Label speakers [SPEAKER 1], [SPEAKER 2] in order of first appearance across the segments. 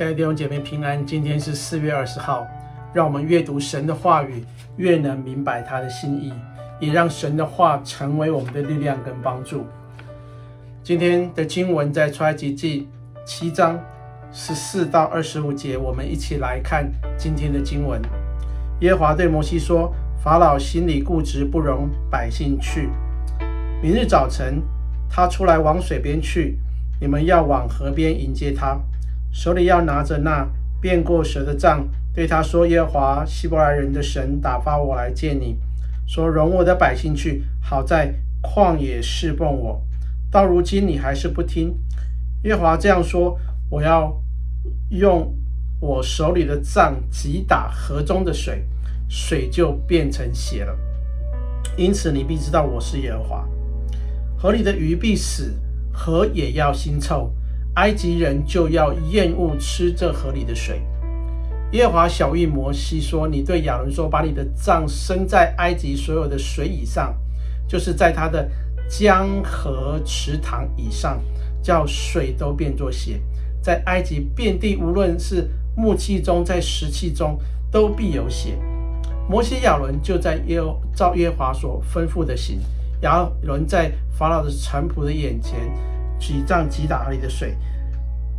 [SPEAKER 1] 亲爱的弟兄姐妹平安，今天是四月二十号，让我们阅读神的话语，越能明白他的心意，也让神的话成为我们的力量跟帮助。今天的经文在出埃及记七章十四到二十五节，我们一起来看今天的经文。耶和华对摩西说：“法老心里固执，不容百姓去。明日早晨，他出来往水边去，你们要往河边迎接他，手里要拿着那变过蛇的杖，对他说：耶和华希伯来人的神打发我来见你，说容我的百姓去，好在旷野侍奉我。到如今你还是不听。耶和华这样说：我要用我手里的杖击打河中的水，水就变成血了。因此你必知道我是耶和华。河里的鱼必死，河也要腥臭，埃及人就要厌恶吃这河里的水。耶和华晓諭摩西说：“你对亚伦说，把你的杖伸在埃及所有的水以上，就是在他的江河池塘以上，叫水都变作血。在埃及遍地，无论是木器中，在石器中，都必有血。”摩西、亚伦就在耶照耶和华所吩咐的行。亚伦在法老的臣仆的眼前举杖击打河里的水，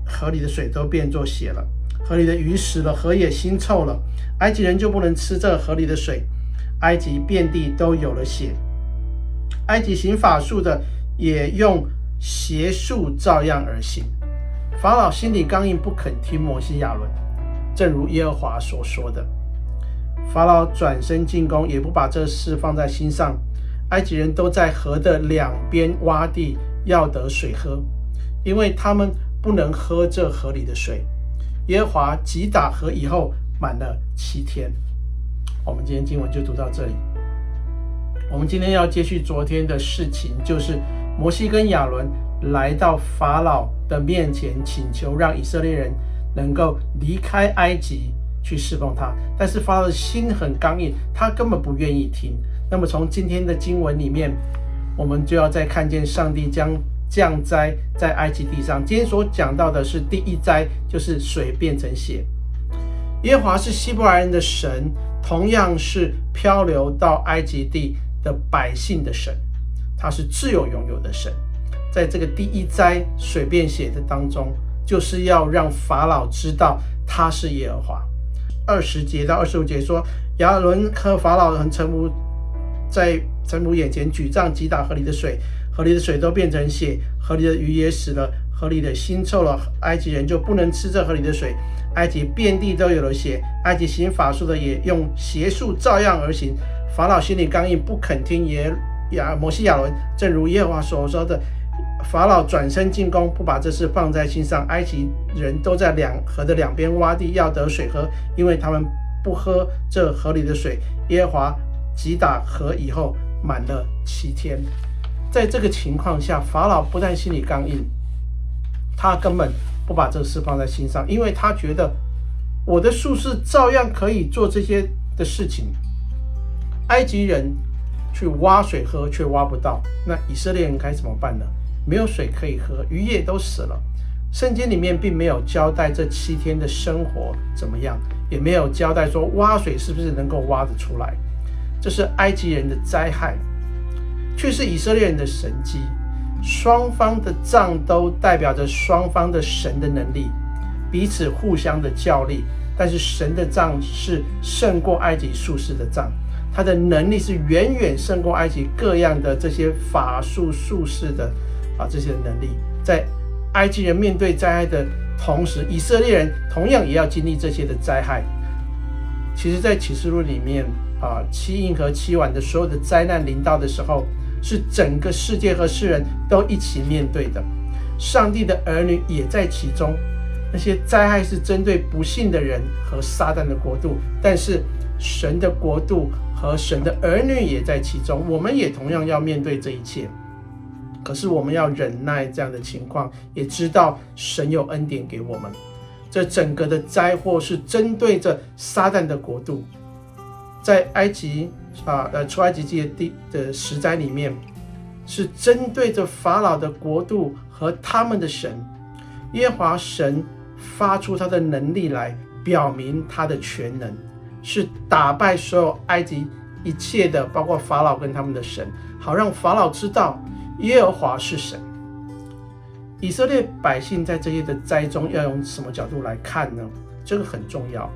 [SPEAKER 1] 河里的水都变作血了。河里的鱼死了，河也腥臭了。埃及人就不能吃这河里的水。埃及遍地都有了血。埃及行法术的也用邪术照样而行。法老心里刚硬，不肯听摩西、亚伦，正如耶和华所说的。法老转身进宫，也不把这事放在心上。埃及人都在河的两边洼地，要得水喝，因为他们不能喝这河里的水。耶和华击打河以后，满了七天。我们今天经文就读到这里。我们今天要接续昨天的事情，就是摩西跟亚伦来到法老的面前，请求让以色列人能够离开埃及去侍奉他。但是法老的心很刚硬，他根本不愿意听。那么从今天的经文里面，我们就要再看见上帝将降灾在埃及地上。今天所讲到的是第一灾，就是水变成血。耶和华是希伯来人的神，同样是漂流到埃及地的百姓的神，他是自有永有的神。在这个第一灾水变血的当中，就是要让法老知道他是耶和华。二十节到二十五节说，亚伦和法老和臣仆。在神仆眼前举杖击打河里的水，河里的水都变成血，河里的鱼也死了，河里的腥臭了。埃及人就不能吃这河里的水，埃及遍地都有了血。埃及行法术的也用邪术照样而行。法老心里刚硬，不肯听耶亚摩西亚伦，正如耶和华所说的。法老转身进宫，不把这事放在心上。埃及人都在两河的两边挖地要得水喝，因为他们不喝这河里的水。耶和华。击打河以后满了七天，在这个情况下，法老不但心里刚硬，他根本不把这事放在心上，因为他觉得我的术士照样可以做这些的事情。埃及人去挖水喝却挖不到，那以色列人该怎么办呢？没有水可以喝，鱼也都死了。圣经里面并没有交代这七天的生活怎么样，也没有交代说挖水是不是能够挖得出来。这是埃及人的灾害，却是以色列人的神迹。双方的杖都代表着双方的神的能力，彼此互相的较力。但是神的杖是胜过埃及术士的杖，他的能力是远远胜过埃及各样的这些法术术士的啊这些能力。在埃及人面对灾害的同时，以色列人同样也要经历这些的灾害。其实，在启示录里面。啊，七印和七碗的所有的灾难临到的时候，是整个世界和世人都一起面对的。上帝的儿女也在其中。那些灾害是针对不信的人和撒旦的国度，但是神的国度和神的儿女也在其中。我们也同样要面对这一切。可是我们要忍耐这样的情况，也知道神有恩典给我们。这整个的灾祸是针对着撒旦的国度。在埃及啊，呃，出埃及记的第的十灾里面，是针对着法老的国度和他们的神。耶和华神发出他的能力来，表明他的全能，是打败所有埃及一切的，包括法老跟他们的神，好让法老知道耶和华是神。以色列百姓在这些的灾中要用什么角度来看呢？这个很重要，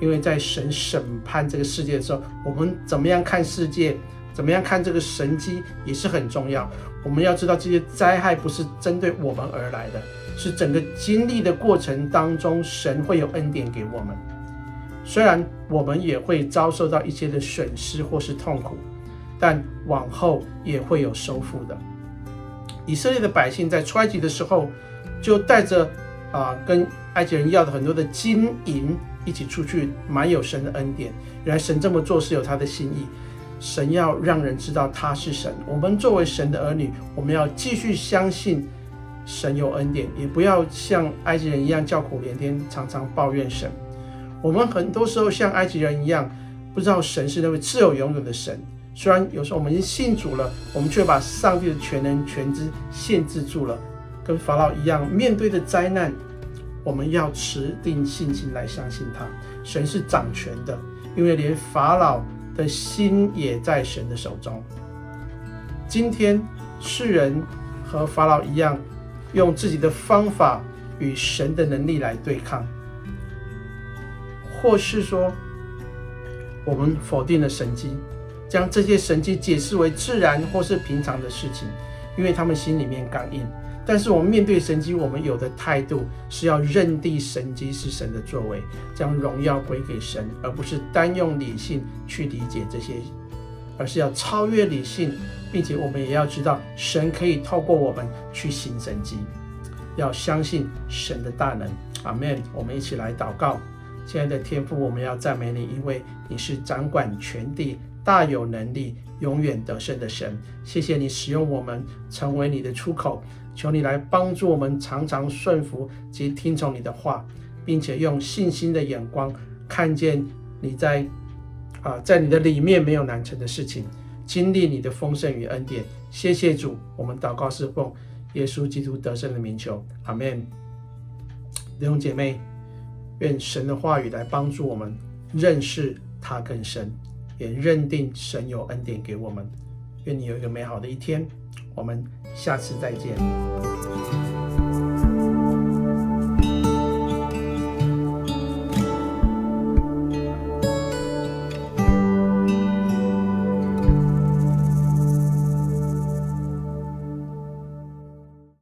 [SPEAKER 1] 因为在神审判这个世界的时候，我们怎么样看世界，怎么样看这个神迹也是很重要。我们要知道这些灾害不是针对我们而来的，是整个经历的过程当中，神会有恩典给我们。虽然我们也会遭受到一些的损失或是痛苦，但往后也会有收复的。以色列的百姓在出埃及的时候，就带着啊、跟埃及人要的很多的金银一起出去，蛮有神的恩典。原来神这么做是有他的心意，神要让人知道他是神。我们作为神的儿女，我们要继续相信神有恩典，也不要像埃及人一样叫苦连天，常常抱怨神。我们很多时候像埃及人一样，不知道神是那位自有永有的神。虽然有时候我们已经信主了，我们却把上帝的全能全知限制住了，跟法老一样，面对的灾难，我们要持定信心来相信他。神是掌权的，因为连法老的心也在神的手中。今天世人和法老一样，用自己的方法与神的能力来对抗，或是说我们否定了神迹。将这些神迹解释为自然或是平常的事情，因为他们心里面刚硬。但是我们面对神迹，我们有的态度是要认定神迹是神的作为，将荣耀归给神，而不是单用理性去理解这些，而是要超越理性，并且我们也要知道神可以透过我们去行神迹，要相信神的大能。阿门。我们一起来祷告，亲爱的天父，我们要赞美你，因为你是掌管全地。大有能力、永远得胜的神，谢谢你使用我们成为你的出口，求你来帮助我们常常顺服及听从你的话，并且用信心的眼光看见你在啊，在你的里面没有难成的事情，经历你的丰盛与恩典。谢谢主，我们祷告是奉耶稣基督得胜的名求，阿门。弟兄姐妹，愿神的话语来帮助我们认识他更深。也认定神有恩典给我们，愿你有一个美好的一天，我们下次再见。